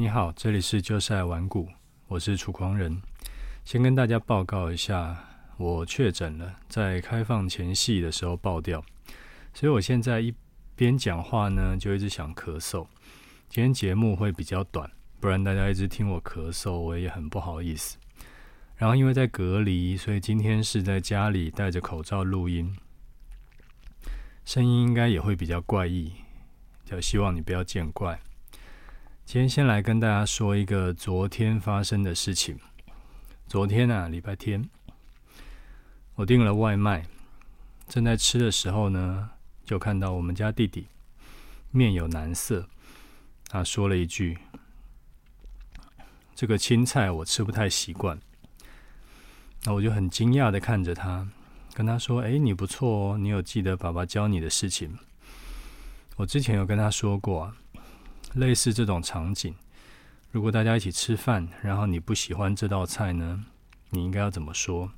你好，这里是就是爱玩股，我是楚狂人。先跟大家报告一下，我确诊了，在开放前夕的时候爆掉，所以我现在一边讲话呢，就一直想咳嗽。今天节目会比较短，不然大家一直听我咳嗽，我也很不好意思。然后因为在隔离，所以今天是在家里戴着口罩录音，声音应该也会比较怪异，就希望你不要见怪。今天先来跟大家说一个昨天发生的事情。昨天啊，礼拜天，我订了外卖，正在吃的时候呢，就看到我们家弟弟面有难色，他说了一句：“这个青菜我吃不太习惯。”那我就很惊讶的看着他，跟他说：“哎，你不错哦，你有记得爸爸教你的事情。”我之前有跟他说过啊。类似这种场景，如果大家一起吃饭，然后你不喜欢这道菜呢，你应该要怎么说？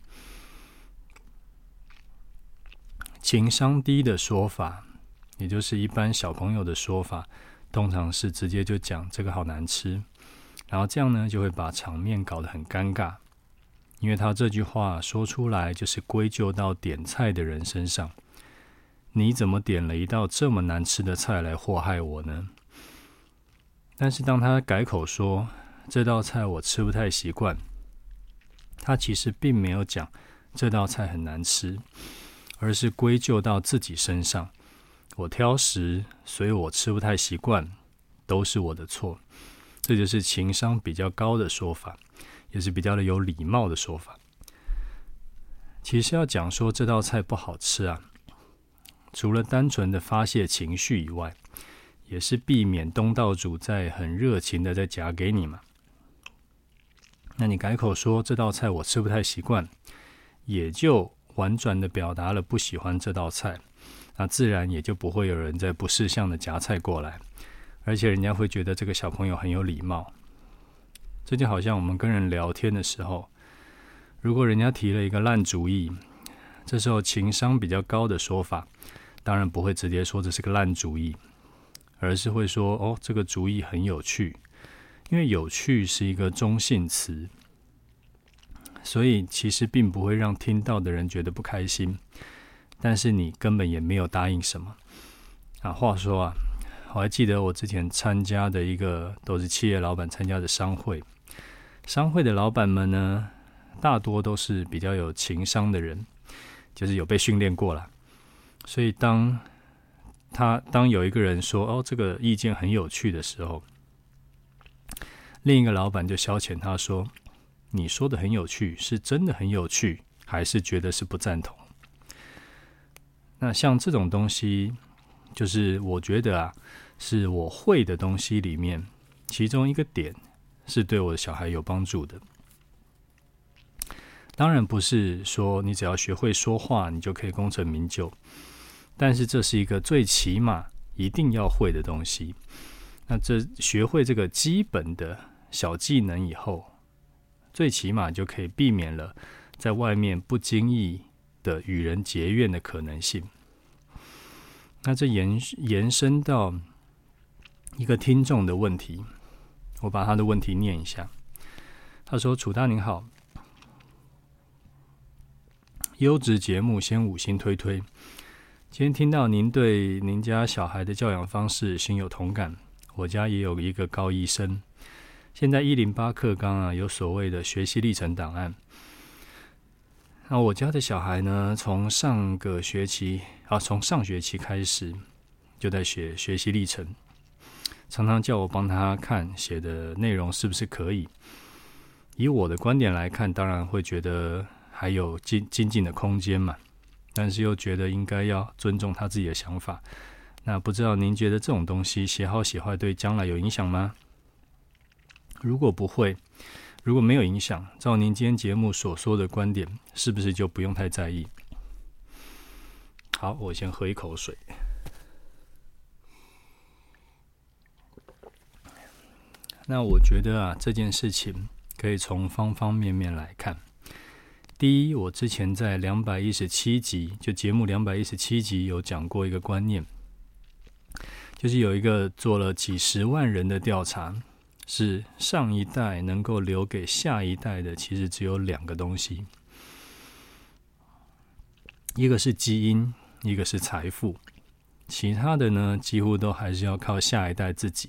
情商低的说法，也就是一般小朋友的说法，通常是直接就讲这个好难吃，然后这样呢就会把场面搞得很尴尬，因为他这句话说出来就是归咎到点菜的人身上，你怎么点了一道这么难吃的菜来祸害我呢？但是当他改口说这道菜我吃不太习惯，他其实并没有讲这道菜很难吃，而是归咎到自己身上。我挑食，所以我吃不太习惯，都是我的错。这就是情商比较高的说法，也是比较的有礼貌的说法。其实要讲说这道菜不好吃啊，除了单纯的发泄情绪以外，也是避免东道主在很热情的在夹给你嘛。那你改口说这道菜我吃不太习惯，也就婉转的表达了不喜欢这道菜，那自然也就不会有人在不识相的夹菜过来，而且人家会觉得这个小朋友很有礼貌。这就好像我们跟人聊天的时候，如果人家提了一个烂主意，这时候情商比较高的说法，当然不会直接说这是个烂主意。而是会说：“哦，这个主意很有趣，因为有趣是一个中性词，所以其实并不会让听到的人觉得不开心。但是你根本也没有答应什么啊。话说啊，我还记得我之前参加的一个都是企业老板参加的商会，商会的老板们呢，大多都是比较有情商的人，就是有被训练过了，所以当。”他当有一个人说：“哦，这个意见很有趣”的时候，另一个老板就消遣他说：“你说的很有趣，是真的很有趣，还是觉得是不赞同？”那像这种东西，就是我觉得啊，是我会的东西里面，其中一个点是对我的小孩有帮助的。当然不是说你只要学会说话，你就可以功成名就。但是这是一个最起码一定要会的东西。那这学会这个基本的小技能以后，最起码就可以避免了在外面不经意的与人结怨的可能性。那这延延伸到一个听众的问题，我把他的问题念一下。他说：“楚大您好，优质节目先五星推推。”今天听到您对您家小孩的教养方式心有同感，我家也有一个高一生，现在一零八课纲啊有所谓的学习历程档案。那我家的小孩呢，从上个学期啊，从上学期开始就在学学习历程，常常叫我帮他看写的内容是不是可以。以我的观点来看，当然会觉得还有精精进的空间嘛。但是又觉得应该要尊重他自己的想法，那不知道您觉得这种东西写好写坏对将来有影响吗？如果不会，如果没有影响，照您今天节目所说的观点，是不是就不用太在意？好，我先喝一口水。那我觉得啊，这件事情可以从方方面面来看。第一，我之前在两百一十七集，就节目两百一十七集有讲过一个观念，就是有一个做了几十万人的调查，是上一代能够留给下一代的，其实只有两个东西，一个是基因，一个是财富，其他的呢，几乎都还是要靠下一代自己。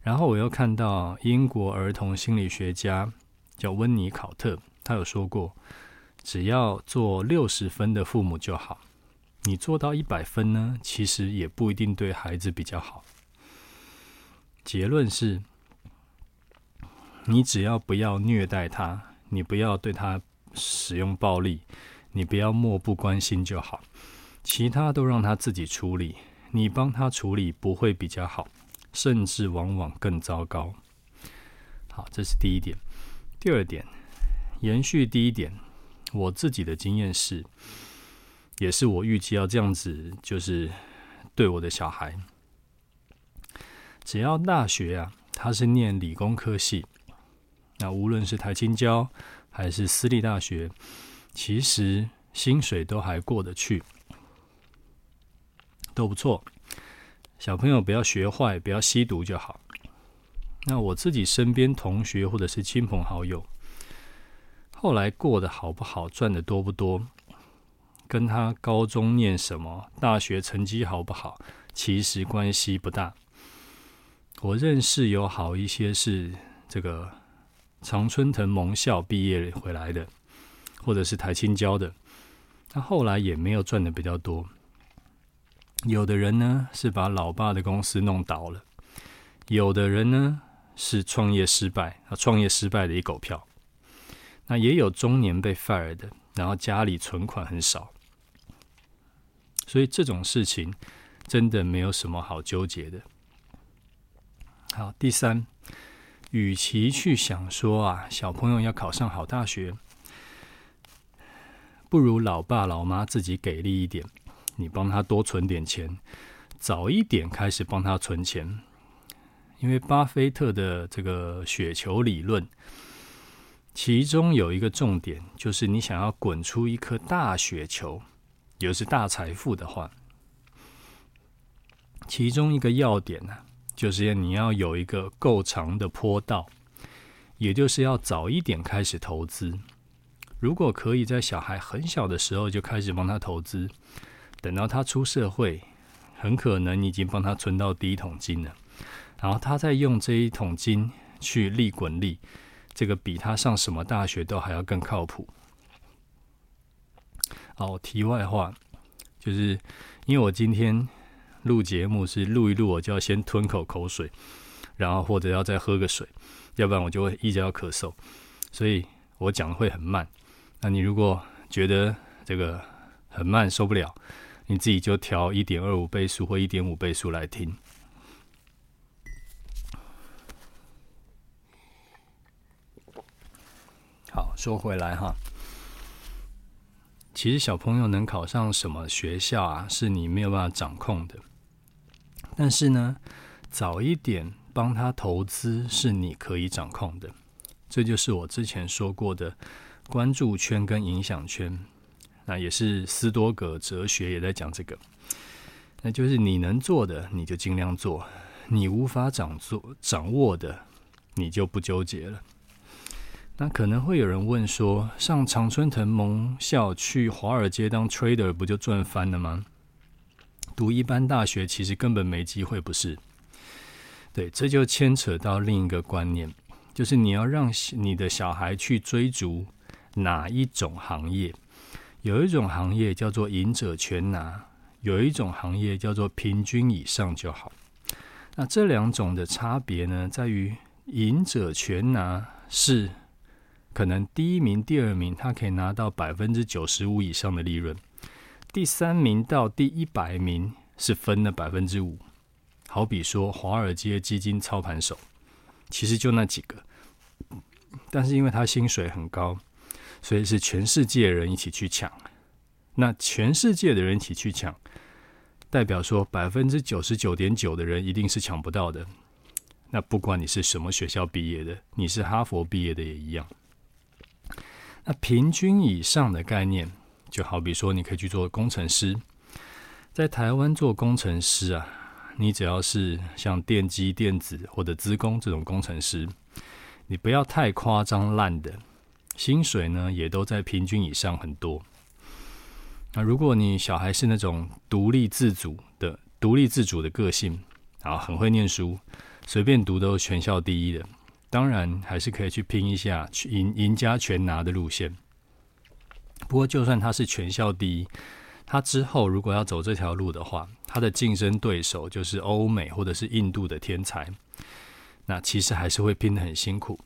然后我又看到英国儿童心理学家叫温尼考特，他有说过，只要做六十分的父母就好，你做到一百分呢，其实也不一定对孩子比较好。结论是。你只要不要虐待他，你不要对他使用暴力，你不要漠不关心就好，其他都让他自己处理。你帮他处理不会比较好，甚至往往更糟糕。好，这是第一点。第二点，延续第一点，我自己的经验是，也是我预计要这样子，就是对我的小孩，只要大学啊，他是念理工科系。那无论是台清交还是私立大学，其实薪水都还过得去，都不错。小朋友不要学坏，不要吸毒就好。那我自己身边同学或者是亲朋好友，后来过得好不好，赚得多不多，跟他高中念什么、大学成绩好不好，其实关系不大。我认识有好一些是这个。常春藤盟校毕业回来的，或者是台青交的，他后来也没有赚的比较多。有的人呢是把老爸的公司弄倒了，有的人呢是创业失败，啊，创业失败的一狗票。那也有中年被 fire 的，然后家里存款很少。所以这种事情真的没有什么好纠结的。好，第三。与其去想说啊，小朋友要考上好大学，不如老爸老妈自己给力一点，你帮他多存点钱，早一点开始帮他存钱。因为巴菲特的这个雪球理论，其中有一个重点，就是你想要滚出一颗大雪球，也就是大财富的话，其中一个要点呢、就是要你要有一个够长的坡道，也就是要早一点开始投资。如果可以在小孩很小的时候就开始帮他投资，等到他出社会，很可能你已经帮他存到第一桶金了，然后他再用这一桶金去利滚利，这个比他上什么大学都还要更靠谱。好，题外话，就是因为我今天。录节目是录一录，我就要先吞口口水，然后或者要再喝个水，要不然我就会一直要咳嗽，所以我讲的会很慢。那你如果觉得这个很慢受不了，你自己就调一点二五倍速或一点五倍速来听。好，说回来哈，其实小朋友能考上什么学校啊，是你没有办法掌控的。但是呢，早一点帮他投资是你可以掌控的，这就是我之前说过的关注圈跟影响圈。那也是斯多葛哲学也在讲这个，那就是你能做的你就尽量做，你无法掌做掌握的你就不纠结了。那可能会有人问说，上常春藤盟校去华尔街当 trader 不就赚翻了吗？读一般大学其实根本没机会，不是？对，这就牵扯到另一个观念，就是你要让你的小孩去追逐哪一种行业。有一种行业叫做赢者全拿，有一种行业叫做平均以上就好。那这两种的差别呢，在于赢者全拿是可能第一名、第二名他可以拿到百分之九十五以上的利润。第三名到第一百名是分了百分之五，好比说华尔街基金操盘手，其实就那几个，但是因为他薪水很高，所以是全世界人一起去抢。那全世界的人一起去抢，代表说百分之九十九点九的人一定是抢不到的。那不管你是什么学校毕业的，你是哈佛毕业的也一样。那平均以上的概念。就好比说，你可以去做工程师，在台湾做工程师啊，你只要是像电机、电子或者资工这种工程师，你不要太夸张烂的，薪水呢也都在平均以上很多。那如果你小孩是那种独立自主的、独立自主的个性，然后很会念书，随便读都全校第一的，当然还是可以去拼一下，赢赢家全拿的路线。不过，就算他是全校第一，他之后如果要走这条路的话，他的竞争对手就是欧美或者是印度的天才，那其实还是会拼得很辛苦。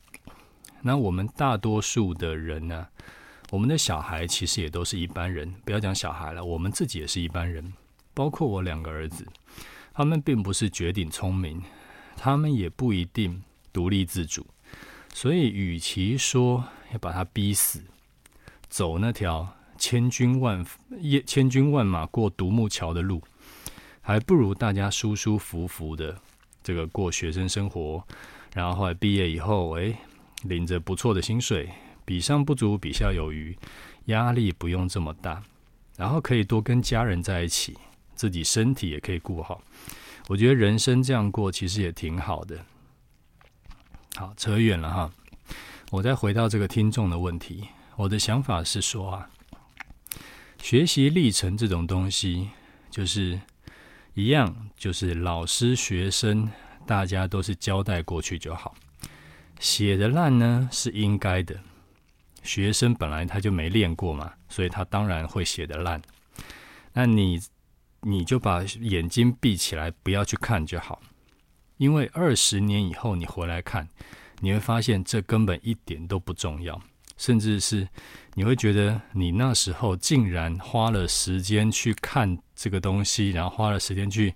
那我们大多数的人呢？我们的小孩其实也都是一般人，不要讲小孩了，我们自己也是一般人。包括我两个儿子，他们并不是绝顶聪明，他们也不一定独立自主。所以，与其说要把他逼死，走那条千军万千军万马过独木桥的路，还不如大家舒舒服服的这个过学生生活，然后后来毕业以后，哎，领着不错的薪水。比上不足，比下有余，压力不用这么大，然后可以多跟家人在一起，自己身体也可以顾好。我觉得人生这样过其实也挺好的。好，扯远了哈，我再回到这个听众的问题，我的想法是说啊，学习历程这种东西就是一样，就是老师、学生，大家都是交代过去就好。写的烂呢，是应该的。学生本来他就没练过嘛，所以他当然会写得烂。那你你就把眼睛闭起来，不要去看就好。因为二十年以后你回来看，你会发现这根本一点都不重要，甚至是你会觉得你那时候竟然花了时间去看这个东西，然后花了时间去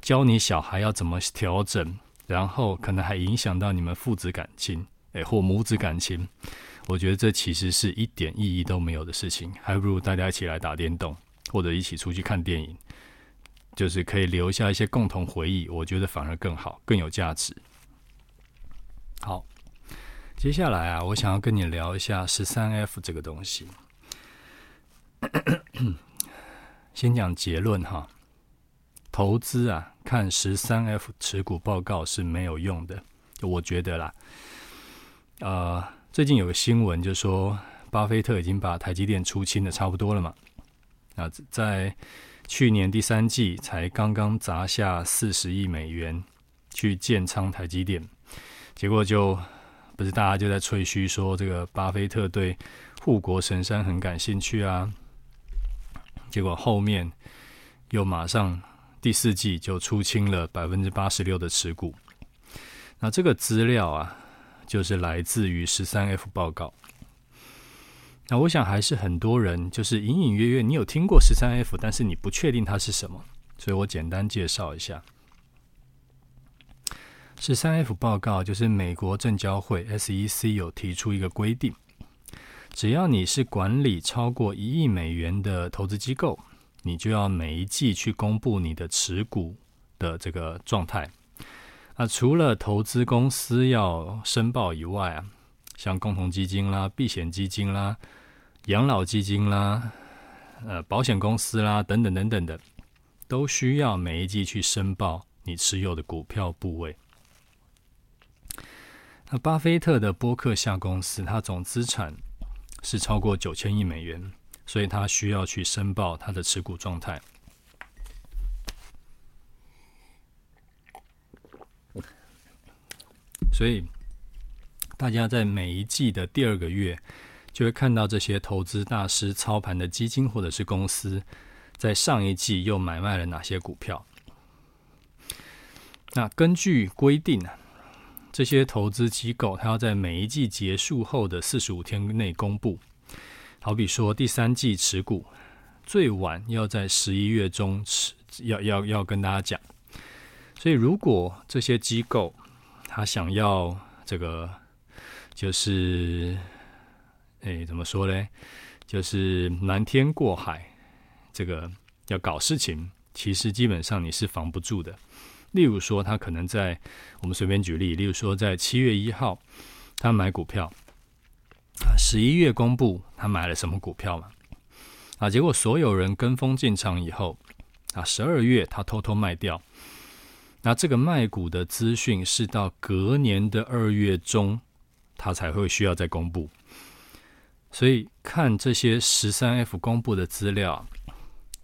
教你小孩要怎么调整，然后可能还影响到你们父子感情，诶，或母子感情。我觉得这其实是一点意义都没有的事情，还不如大家一起来打电动，或者一起出去看电影，就是可以留下一些共同回忆。我觉得反而更好，更有价值。好，接下来啊，我想要跟你聊一下十三 F 这个东西。先讲结论哈，投资啊，看十三 F 持股报告是没有用的，我觉得啦，呃。最近有个新闻，就说巴菲特已经把台积电出清的差不多了嘛。那在去年第三季才刚刚砸下四十亿美元去建仓台积电，结果就不是大家就在吹嘘说这个巴菲特对护国神山很感兴趣啊。结果后面又马上第四季就出清了百分之八十六的持股。那这个资料啊。就是来自于十三 F 报告。那我想还是很多人就是隐隐约约，你有听过十三 F，但是你不确定它是什么，所以我简单介绍一下。十三 F 报告就是美国证交会 SEC 有提出一个规定，只要你是管理超过一亿美元的投资机构，你就要每一季去公布你的持股的这个状态。啊，除了投资公司要申报以外啊，像共同基金啦、避险基金啦、养老基金啦、呃保险公司啦等等等等的，都需要每一季去申报你持有的股票部位。那巴菲特的波克夏公司，它总资产是超过九千亿美元，所以他需要去申报他的持股状态。所以，大家在每一季的第二个月，就会看到这些投资大师操盘的基金或者是公司，在上一季又买卖了哪些股票。那根据规定呢，这些投资机构它要在每一季结束后的四十五天内公布。好比说，第三季持股最晚要在十一月中持，要要要跟大家讲。所以，如果这些机构，他想要这个，就是，哎，怎么说呢？就是瞒天过海，这个要搞事情，其实基本上你是防不住的。例如说，他可能在我们随便举例，例如说在七月一号，他买股票，啊，十一月公布他买了什么股票嘛？啊，结果所有人跟风进场以后，啊，十二月他偷偷卖掉。那这个卖股的资讯是到隔年的二月中，他才会需要再公布。所以看这些十三 F 公布的资料，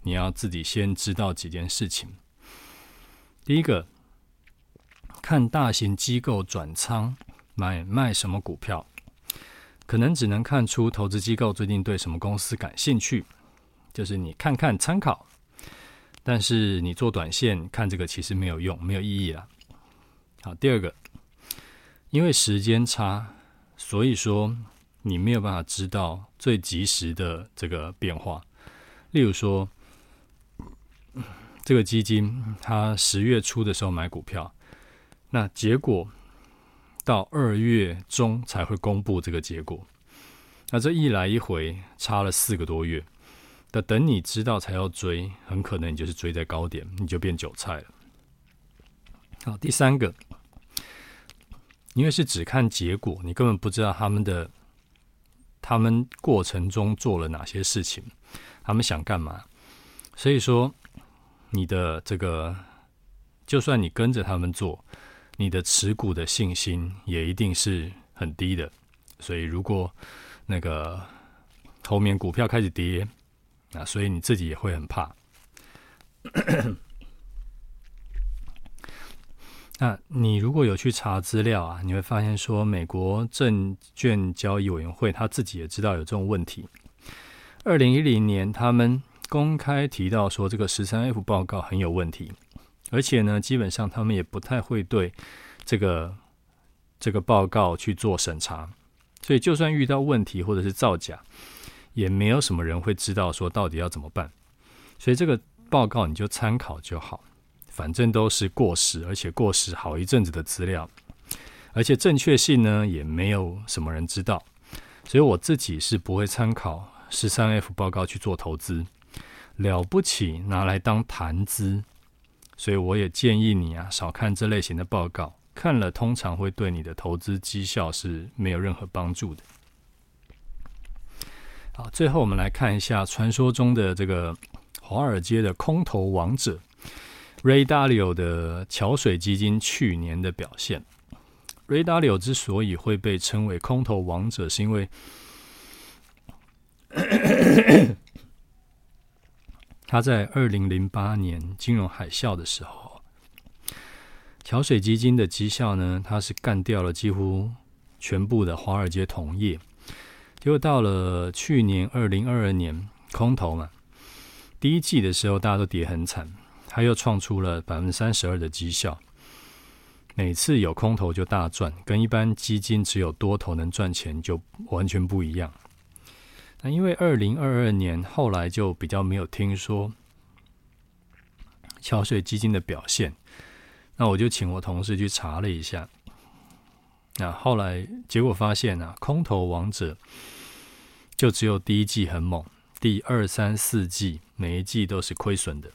你要自己先知道几件事情。第一个，看大型机构转仓买卖什么股票，可能只能看出投资机构最近对什么公司感兴趣，就是你看看参考。但是你做短线看这个其实没有用，没有意义了。好，第二个，因为时间差，所以说你没有办法知道最及时的这个变化。例如说，这个基金它十月初的时候买股票，那结果到二月中才会公布这个结果，那这一来一回差了四个多月。的等你知道才要追，很可能你就是追在高点，你就变韭菜了。好，第三个，因为是只看结果，你根本不知道他们的他们过程中做了哪些事情，他们想干嘛，所以说你的这个，就算你跟着他们做，你的持股的信心也一定是很低的。所以如果那个后面股票开始跌，那所以你自己也会很怕。那你如果有去查资料啊，你会发现说，美国证券交易委员会他自己也知道有这种问题。二零一零年，他们公开提到说，这个十三 F 报告很有问题，而且呢，基本上他们也不太会对这个这个报告去做审查，所以就算遇到问题或者是造假。也没有什么人会知道说到底要怎么办，所以这个报告你就参考就好，反正都是过时，而且过时好一阵子的资料，而且正确性呢也没有什么人知道，所以我自己是不会参考十三 F 报告去做投资，了不起拿来当谈资，所以我也建议你啊少看这类型的报告，看了通常会对你的投资绩效是没有任何帮助的。好，最后我们来看一下传说中的这个华尔街的空头王者 Ray Dalio 的桥水基金去年的表现。Ray Dalio 之所以会被称为空头王者，是因为 他在二零零八年金融海啸的时候，桥水基金的绩效呢，它是干掉了几乎全部的华尔街同业。结果到了去年二零二二年空头嘛，第一季的时候大家都跌很惨，他又创出了百分之三十二的绩效。每次有空头就大赚，跟一般基金只有多头能赚钱就完全不一样。那因为二零二二年后来就比较没有听说桥水基金的表现，那我就请我同事去查了一下。那后来结果发现啊，空头王者就只有第一季很猛，第二、三、四季每一季都是亏损的。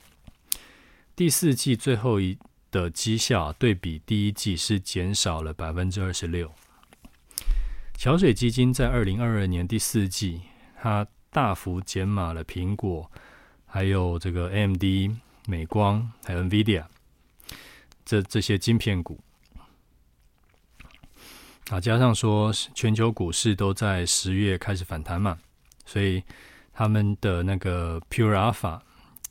第四季最后一的绩效对比第一季是减少了百分之二十六。桥水基金在二零二二年第四季，它大幅减码了苹果，还有这个 AMD、美光，还有 NVIDIA 这这些晶片股。啊，加上说全球股市都在十月开始反弹嘛，所以他们的那个 Pure Alpha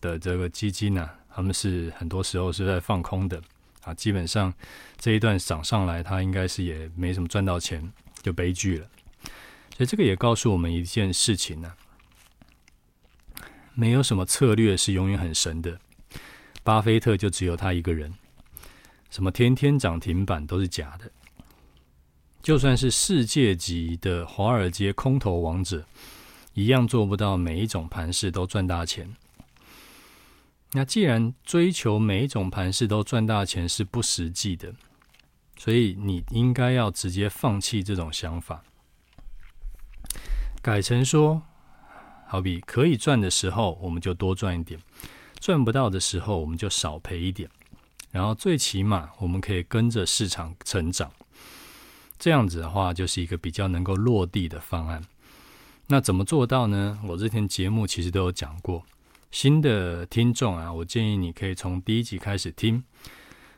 的这个基金呢、啊，他们是很多时候是在放空的啊。基本上这一段涨上来，他应该是也没什么赚到钱，就悲剧了。所以这个也告诉我们一件事情呢、啊，没有什么策略是永远很神的。巴菲特就只有他一个人，什么天天涨停板都是假的。就算是世界级的华尔街空头王者，一样做不到每一种盘势都赚大钱。那既然追求每一种盘势都赚大钱是不实际的，所以你应该要直接放弃这种想法，改成说，好比可以赚的时候我们就多赚一点，赚不到的时候我们就少赔一点，然后最起码我们可以跟着市场成长。这样子的话，就是一个比较能够落地的方案。那怎么做到呢？我之前节目其实都有讲过。新的听众啊，我建议你可以从第一集开始听。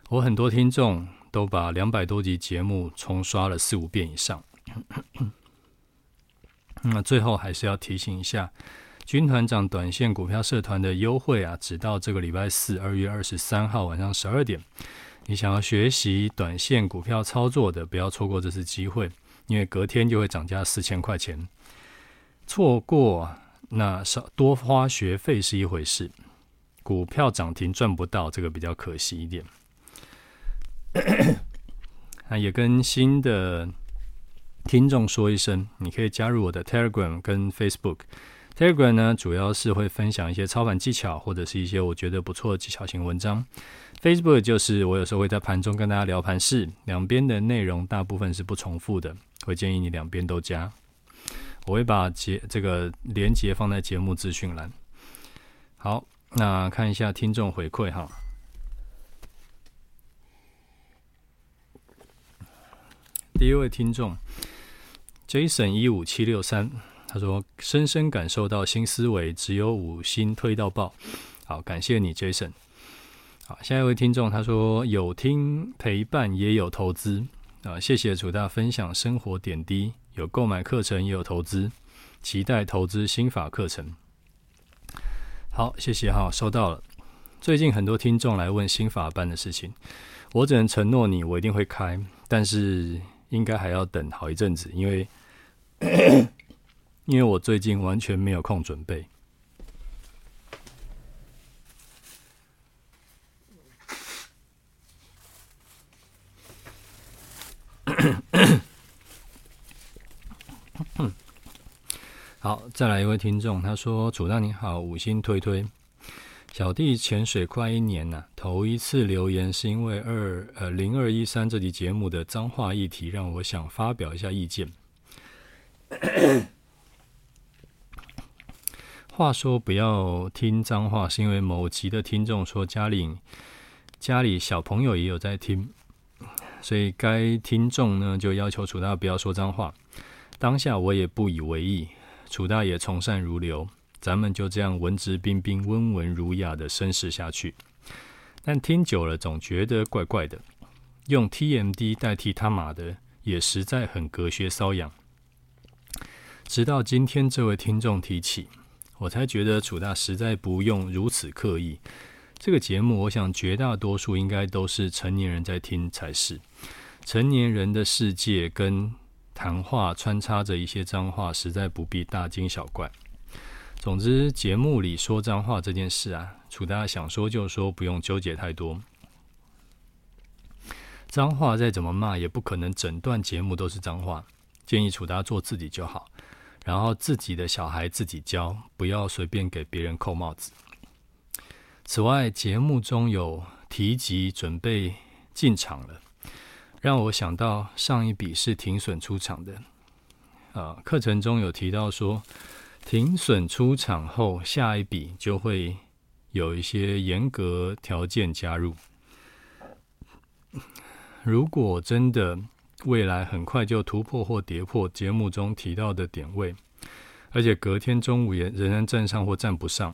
我很多听众都把两百多集节目重刷了四五遍以上。那最后还是要提醒一下，军团长短线股票社团的优惠啊，直到这个礼拜四，二月二十三号晚上十二点。你想要学习短线股票操作的，不要错过这次机会，因为隔天就会涨价四千块钱。错过那少多花学费是一回事，股票涨停赚不到，这个比较可惜一点。那也跟新的听众说一声，你可以加入我的 Telegram 跟 Facebook。Telegram 呢，主要是会分享一些操盘技巧，或者是一些我觉得不错的技巧型文章。Facebook 就是我有时候会在盘中跟大家聊盘势，两边的内容大部分是不重复的，会建议你两边都加。我会把节这个连接放在节目资讯栏。好，那看一下听众回馈哈。第一位听众 Jason 一五七六三，他说：“深深感受到新思维，只有五星推到爆。”好，感谢你，Jason。好，下一位听众他说：“有听陪伴，也有投资啊，谢谢楚大分享生活点滴，有购买课程，也有投资，期待投资心法课程。”好，谢谢哈，收到了。最近很多听众来问心法班的事情，我只能承诺你，我一定会开，但是。应该还要等好一阵子，因为因为我最近完全没有空准备。好，再来一位听众，他说：“楚大你好，五星推推。”小弟潜水快一年了，头一次留言是因为二呃零二一三这集节目的脏话议题，让我想发表一下意见。话说不要听脏话，是因为某集的听众说家里家里小朋友也有在听，所以该听众呢就要求楚大不要说脏话。当下我也不以为意，楚大也从善如流。咱们就这样文质彬彬、温文儒雅的绅士下去，但听久了总觉得怪怪的。用 TMD 代替他妈的，也实在很隔靴搔痒。直到今天这位听众提起，我才觉得楚大实在不用如此刻意。这个节目，我想绝大多数应该都是成年人在听才是。成年人的世界跟谈话穿插着一些脏话，实在不必大惊小怪。总之，节目里说脏话这件事啊，楚大想说就说，不用纠结太多。脏话再怎么骂，也不可能整段节目都是脏话。建议楚大做自己就好，然后自己的小孩自己教，不要随便给别人扣帽子。此外，节目中有提及准备进场了，让我想到上一笔是停损出场的。啊，课程中有提到说。停损出场后，下一笔就会有一些严格条件加入。如果真的未来很快就突破或跌破节目中提到的点位，而且隔天中午也仍然站上或站不上，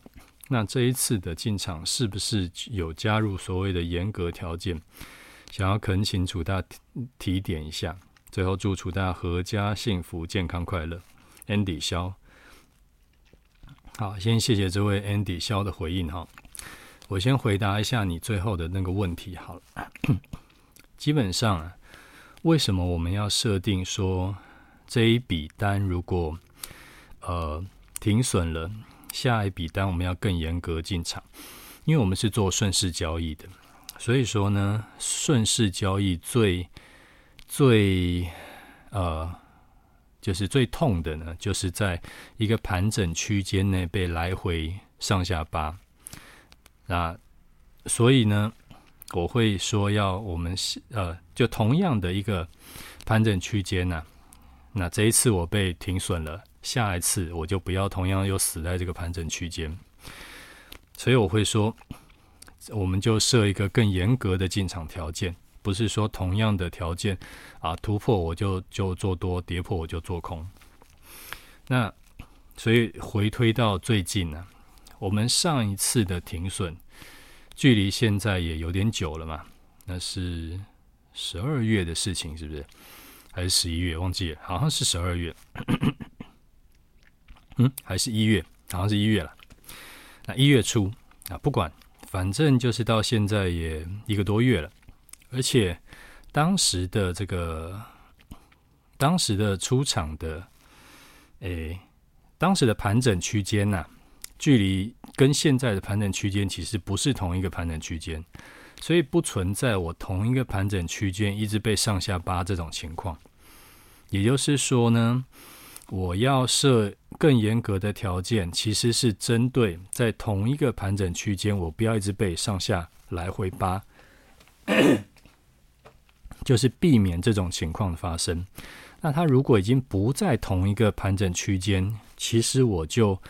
那这一次的进场是不是有加入所谓的严格条件？想要恳请楚大提提点一下。最后祝楚大阖家幸福、健康、快乐。Andy 萧。好，先谢谢这位 Andy 萧的回应哈。我先回答一下你最后的那个问题好了。基本上啊，为什么我们要设定说这一笔单如果呃停损了，下一笔单我们要更严格进场？因为我们是做顺势交易的，所以说呢，顺势交易最最呃。就是最痛的呢，就是在一个盘整区间内被来回上下扒。那所以呢，我会说要我们呃，就同样的一个盘整区间呢，那这一次我被停损了，下一次我就不要同样又死在这个盘整区间。所以我会说，我们就设一个更严格的进场条件。不是说同样的条件啊，突破我就就做多，跌破我就做空。那所以回推到最近呢，我们上一次的停损距离现在也有点久了嘛。那是十二月的事情，是不是？还是十一月？忘记了，好像是十二月。嗯，还是一月？好像是一月了。那一月初啊，不管，反正就是到现在也一个多月了。而且当时的这个，当时的出场的，诶，当时的盘整区间呐，距离跟现在的盘整区间其实不是同一个盘整区间，所以不存在我同一个盘整区间一直被上下扒这种情况。也就是说呢。我要设更严格的条件，其实是针对在同一个盘整区间，我不要一直被上下来回扒，就是避免这种情况的发生。那它如果已经不在同一个盘整区间，其实我就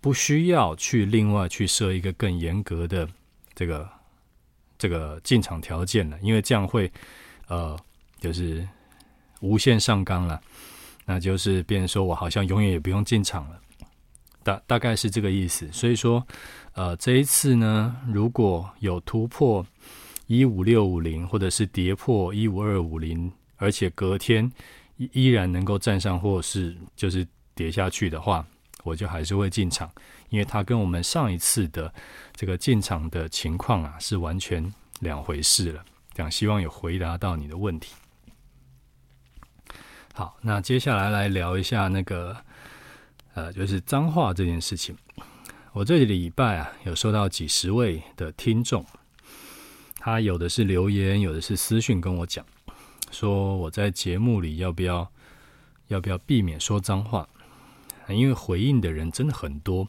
不需要去另外去设一个更严格的这个这个进场条件了，因为这样会呃就是无限上纲了。那就是变成说我好像永远也不用进场了，大大概是这个意思。所以说，呃，这一次呢，如果有突破一五六五零，或者是跌破一五二五零，而且隔天依依然能够站上，或是就是跌下去的话，我就还是会进场，因为它跟我们上一次的这个进场的情况啊是完全两回事了。这样希望有回答到你的问题。好，那接下来来聊一下那个，呃，就是脏话这件事情。我这礼拜啊，有收到几十位的听众，他有的是留言，有的是私讯跟我讲，说我在节目里要不要要不要避免说脏话？因为回应的人真的很多，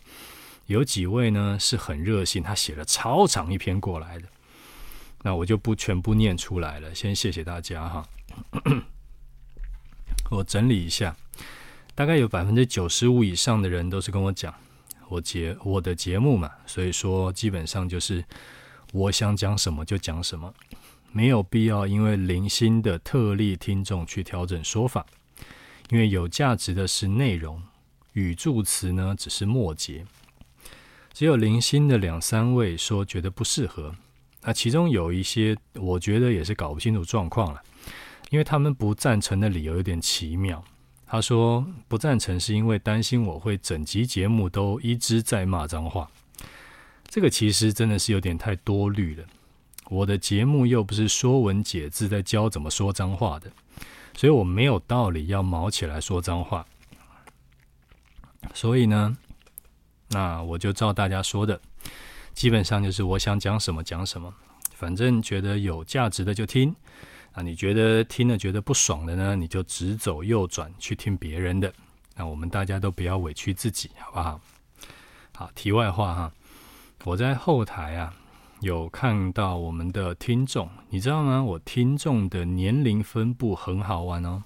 有几位呢是很热心，他写了超长一篇过来的，那我就不全部念出来了，先谢谢大家哈。我整理一下，大概有百分之九十五以上的人都是跟我讲，我节我的节目嘛，所以说基本上就是我想讲什么就讲什么，没有必要因为零星的特例听众去调整说法，因为有价值的是内容，语助词呢只是末节，只有零星的两三位说觉得不适合，那其中有一些我觉得也是搞不清楚状况了。因为他们不赞成的理由有点奇妙。他说不赞成是因为担心我会整集节目都一直在骂脏话。这个其实真的是有点太多虑了。我的节目又不是说文解字在教怎么说脏话的，所以我没有道理要毛起来说脏话。所以呢，那我就照大家说的，基本上就是我想讲什么讲什么，反正觉得有价值的就听。啊，你觉得听了觉得不爽的呢，你就直走右转去听别人的。那我们大家都不要委屈自己，好不好？好，题外话哈，我在后台啊有看到我们的听众，你知道吗？我听众的年龄分布很好玩哦，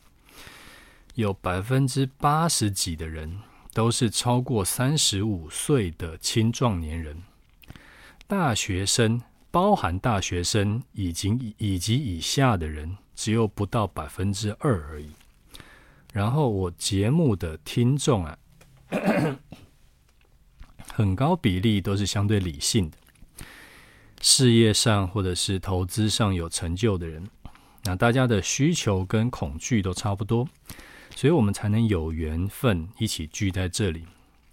有百分之八十几的人都是超过三十五岁的青壮年人，大学生。包含大学生以及以及以下的人，只有不到百分之二而已。然后我节目的听众啊，很高比例都是相对理性的，事业上或者是投资上有成就的人。那大家的需求跟恐惧都差不多，所以我们才能有缘分一起聚在这里。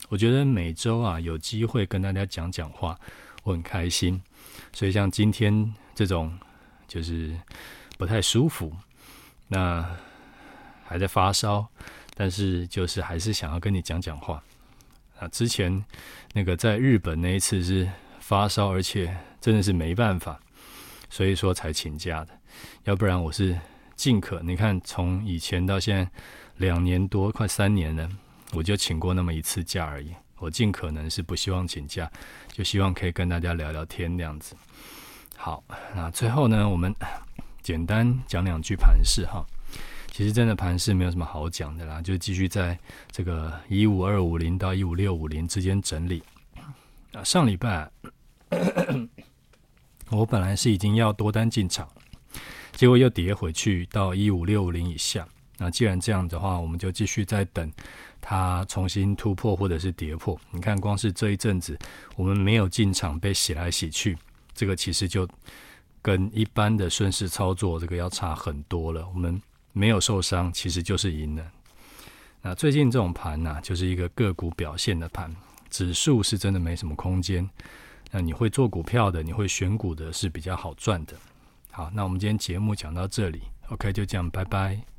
我觉得每周啊有机会跟大家讲讲话，我很开心。所以像今天这种就是不太舒服，那还在发烧，但是就是还是想要跟你讲讲话。啊，之前那个在日本那一次是发烧，而且真的是没办法，所以说才请假的。要不然我是尽可，你看从以前到现在两年多，快三年了，我就请过那么一次假而已。我尽可能是不希望请假，就希望可以跟大家聊聊天那样子。好，那最后呢，我们简单讲两句盘势哈。其实真的盘势没有什么好讲的啦，就继续在这个一五二五零到一五六五零之间整理。啊，上礼拜我本来是已经要多单进场，结果又跌回去到一五六五零以下。那既然这样的话，我们就继续再等。它重新突破或者是跌破，你看，光是这一阵子我们没有进场被洗来洗去，这个其实就跟一般的顺势操作这个要差很多了。我们没有受伤，其实就是赢了。那最近这种盘呢、就是一个个股表现的盘，指数是真的没什么空间。那你会做股票的，你会选股的，是比较好赚的。好，那我们今天节目讲到这里，OK，就这样，拜拜。